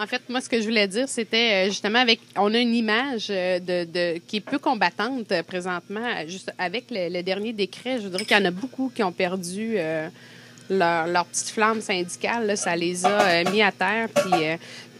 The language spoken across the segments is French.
En fait, moi, ce que je voulais dire, c'était euh, justement avec, on a une image euh, de, de qui est peu combattante euh, présentement, juste avec le, dernier décret. Je voudrais qu'il y en a beaucoup qui ont perdu leur, petite flamme syndicale. Là, ça les a euh, mis à terre. Puis,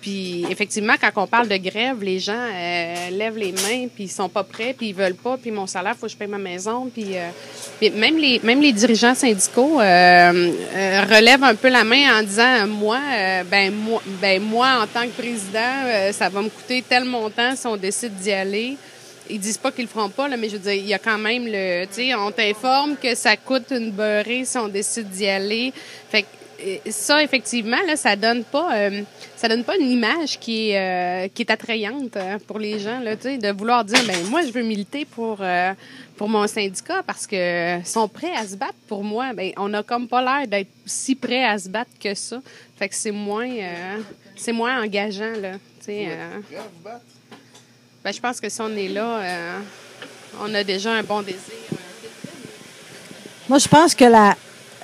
puis effectivement, quand on parle de grève, les gens euh, lèvent les mains, puis ils sont pas prêts, puis ils veulent pas, puis mon salaire, faut que je paye ma maison, puis, euh, même les même les dirigeants syndicaux euh, euh, relèvent un peu la main en disant moi, euh, ben moi, ben moi en tant que président, euh, ça va me coûter tel montant si on décide d'y aller. Ils disent pas qu'ils le feront pas, là, mais je veux dire, il y a quand même le, tu sais, on t'informe que ça coûte une beurrée si on décide d'y aller. Fait que euh, ça, effectivement, là, ça donne pas, euh, ça donne pas une image qui est, euh, qui est attrayante euh, pour les gens, là, tu sais, de vouloir dire, ben moi, je veux militer pour, euh, pour mon syndicat parce que sont prêts à se battre pour moi. Ben, on a comme pas l'air d'être si prêts à se battre que ça. Fait que c'est moins, euh, c'est moins engageant, là, tu sais. euh. ben, je pense que si on est là, euh, on a déjà un bon désir. Moi, je pense que la,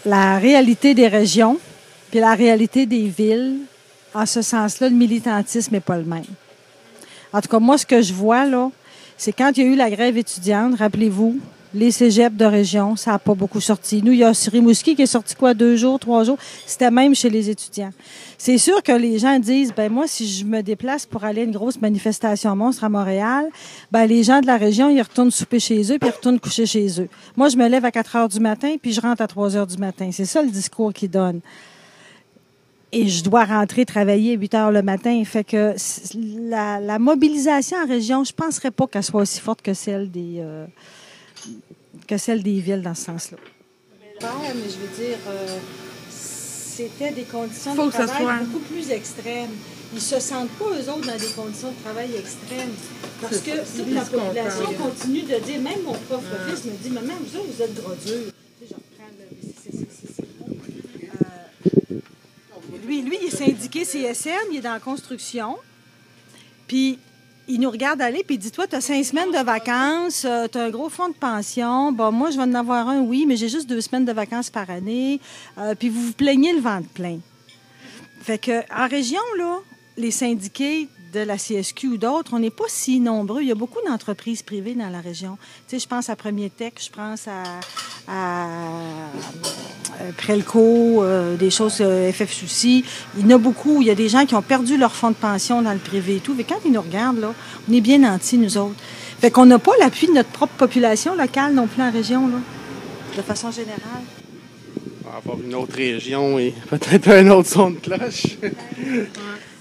la réalité des régions puis la réalité des villes, en ce sens-là, le militantisme n'est pas le même. En tout cas, moi, ce que je vois, là, c'est quand il y a eu la grève étudiante, rappelez-vous, les cégeps de région, ça n'a pas beaucoup sorti. Nous, il y a Rimouski qui est sorti quoi, deux jours, trois jours? C'était même chez les étudiants. C'est sûr que les gens disent, ben moi, si je me déplace pour aller à une grosse manifestation monstre à Montréal, ben les gens de la région, ils retournent souper chez eux, puis ils retournent coucher chez eux. Moi, je me lève à 4 heures du matin, puis je rentre à 3 heures du matin. C'est ça le discours qu'ils donnent et je dois rentrer travailler à 8 heures le matin. Fait que la, mobilisation en région, je penserais pas qu'elle soit aussi forte que celle des euh, que celle des villes dans ce sens-là. mais je veux dire, euh, c'était des conditions Faut de travail soit- beaucoup plus extrêmes. Ils se sentent pas, eux autres, dans des conditions de travail extrêmes. Parce que toute la population continue de dire, même mon propre fils me dit, maman, vous autres, vous êtes gros durs. Lui, lui, il est syndiqué CSN, il est dans la construction. Puis, il nous regarde aller, puis il dit Toi, tu as cinq semaines de vacances, tu as un gros fonds de pension. Bon, moi, je vais en avoir un, oui, mais j'ai juste deux semaines de vacances par année. Euh, puis, vous vous plaignez le ventre plein. Fait que, en région, là, les syndiqués de la CSQ ou d'autres, on n'est pas si nombreux. Il y a beaucoup d'entreprises privées dans la région. Tu sais, je pense à Premier Tech, je pense à, à euh, Prelco, euh, des choses euh, FF Souci. Il y en a beaucoup. Il y a des gens qui ont perdu leur fonds de pension dans le privé et tout. Mais quand ils nous regardent, là, on est bien nantis, nous autres. Fait qu'on n'a pas l'appui de notre propre population locale non plus en région, là, de façon générale. On va avoir une autre région et peut-être un autre son de cloche.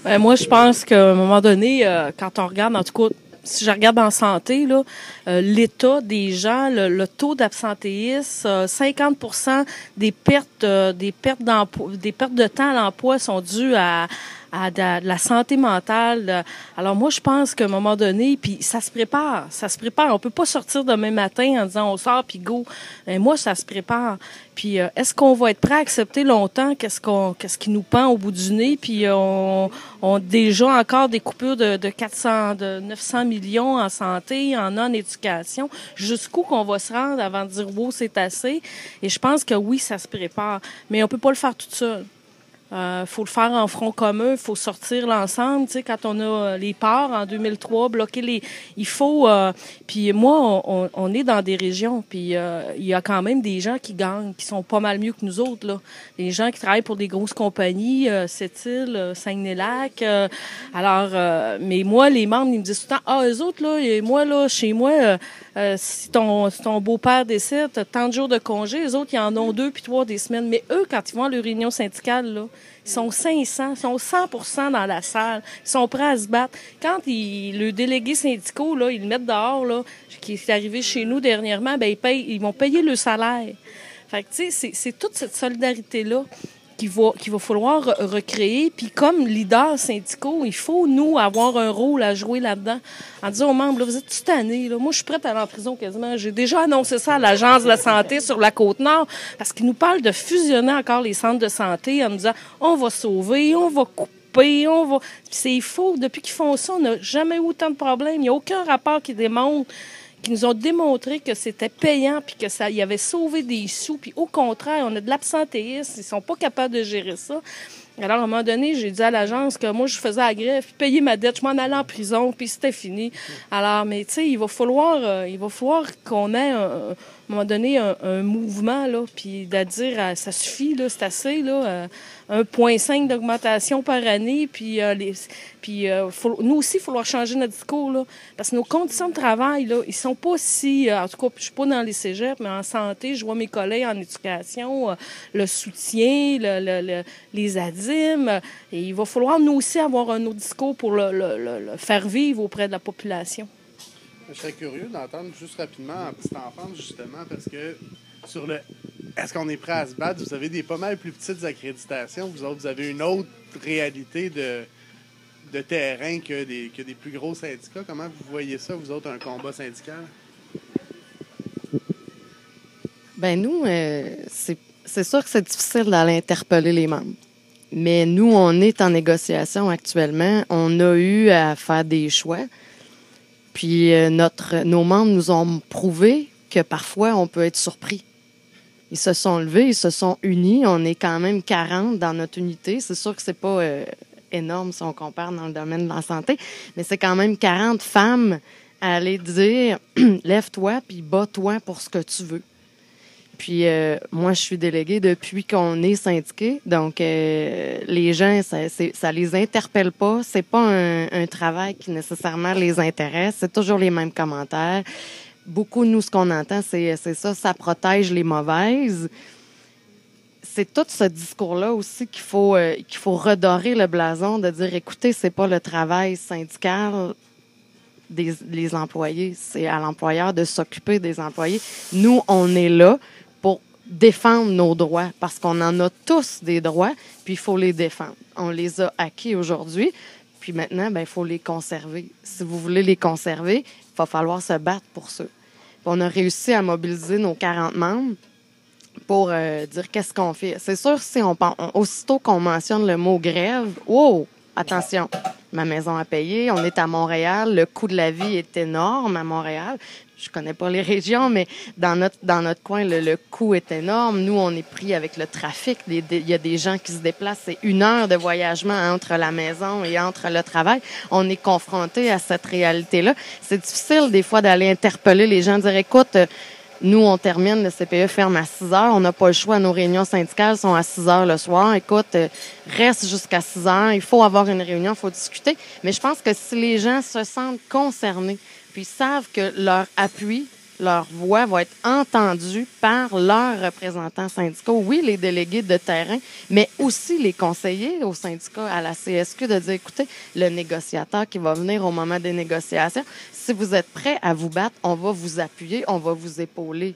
Ben, moi, je pense qu'à un moment donné, euh, quand on regarde, en tout cas, si je regarde en santé, là, euh, l'état des gens, le, le taux d'absentéisme, euh, 50% des pertes, euh, des pertes d'emploi, des pertes de temps à l'emploi sont dues à, à la santé mentale. Alors moi, je pense qu'à un moment donné, puis ça se prépare, ça se prépare. On peut pas sortir demain matin en disant on sort puis go. Mais moi, ça se prépare. Puis euh, est-ce qu'on va être prêt à accepter longtemps qu'est-ce qu'on qu'est-ce qui nous pend au bout du nez? Puis euh, on, on déjà encore des coupures de, de 400 de 900 millions en santé, en non-éducation, jusqu'où qu'on va se rendre avant de dire c'est assez? Et je pense que oui, ça se prépare, mais on peut pas le faire tout seul. Euh, faut le faire en front commun, faut sortir l'ensemble. Tu sais, quand on a euh, les parts en 2003, bloquer les, il faut. euh, puis moi, on, on- est dans des régions, puis euh, il y a quand même des gens qui gagnent, qui sont pas mal mieux que nous autres là. Des gens qui travaillent pour des grosses compagnies, euh, Sept-Îles, Saguenay-Lac. alors, mais moi, les membres, ils me disent tout le temps, ah, eux autres là, et moi là, chez moi. si ton, si ton beau-père décède, t'as tant de jours de congé, les autres, ils en ont deux puis trois des semaines. Mais eux, quand ils vont à leur réunion syndicale, là, ils sont 500, ils sont 100 dans la salle. Ils sont prêts à se battre. Quand ils, le délégué syndicaux, là, ils le mettent dehors, là, qui est arrivé chez nous dernièrement, ben, ils, payent, ils vont payer le salaire. Fait que, tu sais, c'est- c'est toute cette solidarité-là qu'il va, qu'il va falloir re- recréer. Puis comme leader syndicaux, il faut, nous, avoir un rôle à jouer là-dedans. En disant aux membres, là, vous êtes toute année, là. Moi, je suis prête à aller en prison quasiment. J'ai déjà annoncé ça à l'Agence de la santé sur la Côte-Nord parce qu'ils nous parlent de fusionner encore les centres de santé en nous disant, on va sauver, on va couper, on va... C'est faux. Depuis qu'ils font ça, on n'a jamais eu autant de problèmes. Il n'y a aucun rapport qui démontre qui nous ont démontré que c'était payant puis que ça y avait sauvé des sous puis au contraire on a de l'absentéisme ils sont pas capables de gérer ça Alors, à un moment donné, j'ai dit à l'agence que moi, je faisais la grève, puis payer ma dette, je m'en allais en prison, puis c'était fini. Alors, mais tu sais, il va falloir, euh, il va falloir qu'on ait un, moment donné, un, mouvement, là, puis de dire, euh, ça suffit, là, c'est assez, là, 1,5 euh, d'augmentation par année, puis, euh, puis nous aussi, il va falloir changer notre discours, là, parce que nos conditions de travail, là, ils sont pas si, en tout cas, je suis pas dans les cégeps, mais en santé, je vois mes collègues en éducation, le soutien, le, les ADIM, et il va falloir, nous aussi, avoir un autre discours pour le faire vivre auprès de la population. Je serais curieux d'entendre juste rapidement en petite enfance, justement, parce que sur le est-ce qu'on est prêt à se battre, vous avez des pas mal plus petites accréditations. Vous autres, vous avez une autre réalité de, de terrain que des, que des plus gros syndicats. Comment vous voyez ça, vous autres, un combat syndical? Ben nous, euh, c'est sûr que c'est difficile d'aller interpeller les membres. Mais nous, on est en négociation actuellement. On a eu à faire des choix. Puis euh, nos membres nous ont prouvé que parfois on peut être surpris. Ils se sont levés, ils se sont unis. On est quand même 40 dans notre unité. C'est sûr que c'est pas euh, énorme si on compare dans le domaine de la santé, mais c'est quand même 40 femmes à aller dire lève-toi puis bats-toi pour ce que tu veux. Puis euh, moi, je suis déléguée depuis qu'on est syndiqué. Donc, euh, les gens, ça, ça les interpelle pas. C'est pas un, travail qui nécessairement les intéresse. C'est toujours les mêmes commentaires. Beaucoup, nous, ce qu'on entend, c'est ça, ça protège les mauvaises. C'est tout ce discours-là aussi qu'il faut euh, qu'il faut redorer le blason, de dire, écoutez, c'est pas le travail syndical des les employés, c'est à l'employeur de s'occuper des employés. Nous, on est là défendre nos droits parce qu'on en a tous des droits, puis il faut les défendre. On les a acquis aujourd'hui, puis maintenant, ben, il faut les conserver. Si vous voulez les conserver, il va falloir se battre pour ça. on a réussi à mobiliser nos 40 membres pour euh, dire qu'est-ce qu'on fait. C'est sûr, si on, aussitôt qu'on mentionne le mot grève, wow, attention, ma maison a payé, on est à Montréal, le coût de la vie est énorme à Montréal je connais pas les régions, mais dans notre dans notre coin, le, coût est énorme. Nous, on est pris avec le trafic. Il y a des gens qui se déplacent. C'est une heure de voyagement entre la maison et entre le travail. On est confronté à cette réalité-là. C'est difficile des fois d'aller interpeller les gens, dire écoute. Nous, on termine, le CPE ferme à 6 heures. On n'a pas le choix. Nos réunions syndicales sont à 6 heures le soir. Écoute, reste jusqu'à 6 heures. Il faut avoir une réunion, il faut discuter. Mais je pense que si les gens se sentent concernés, puis savent que leur appui, leur voix va être entendue par leurs représentants syndicaux. Oui, les délégués de terrain, mais aussi les conseillers au syndicat, à la CSQ, de dire, écoutez, le négociateur qui va venir au moment des négociations, si vous êtes prêt à vous battre, on va vous appuyer, on va vous épauler.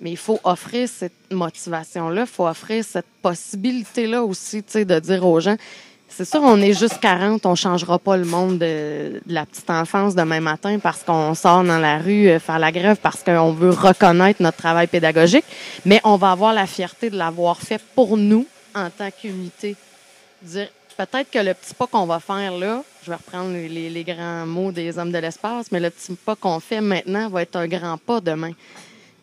Mais il faut offrir cette motivation-là, il faut offrir cette possibilité-là aussi, de dire aux gens, c'est sûr, on est juste 40, on changera pas le monde de, la petite enfance demain matin parce qu'on sort dans la rue euh, faire la grève parce qu'on veut reconnaître notre travail pédagogique, mais on va avoir la fierté de l'avoir fait pour nous en tant qu'unité. Peut-être que le petit pas qu'on va faire là, je vais reprendre les grands mots des hommes de l'espace, mais le petit pas qu'on fait maintenant va être un grand pas demain.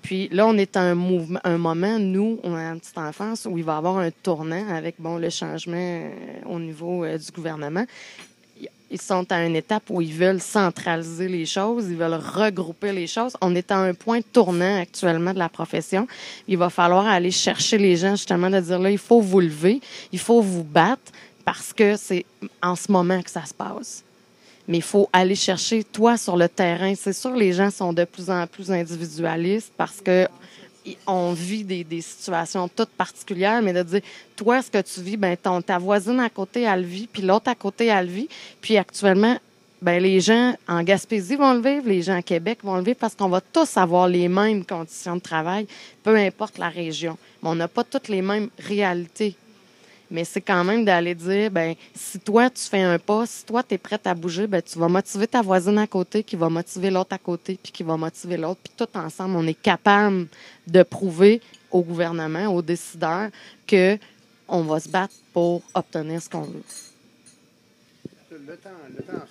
Puis là, on est à un moment, nous, on a une petite enfance où il va y avoir un tournant avec bon le changement euh, au niveau euh, du gouvernement. Ils sont à une étape où ils veulent centraliser les choses, ils veulent regrouper les choses. On est à un point tournant actuellement de la profession. Il va falloir aller chercher les gens justement de dire là, il faut vous lever, il faut vous battre parce que c'est en ce moment que ça se passe mais il faut aller chercher toi sur le terrain. C'est sûr, les gens sont de plus en plus individualistes parce que on vit des, situations toutes particulières, mais de dire, toi, ce que tu vis, ben, ta voisine à côté, elle vit, puis l'autre à côté, elle vit. Puis actuellement, ben, les gens en Gaspésie vont le vivre, les gens à Québec vont le vivre parce qu'on va tous avoir les mêmes conditions de travail, peu importe la région. Mais on n'a pas toutes les mêmes réalités mais c'est quand même d'aller dire, ben si toi, tu fais un pas, si toi, tu es prête à bouger, ben tu vas motiver ta voisine à côté, qui va motiver l'autre à côté, puis qui va motiver l'autre. Puis tout ensemble, on est capable de prouver au gouvernement, aux décideurs, que on va se battre pour obtenir ce qu'on veut. Le temps, le temps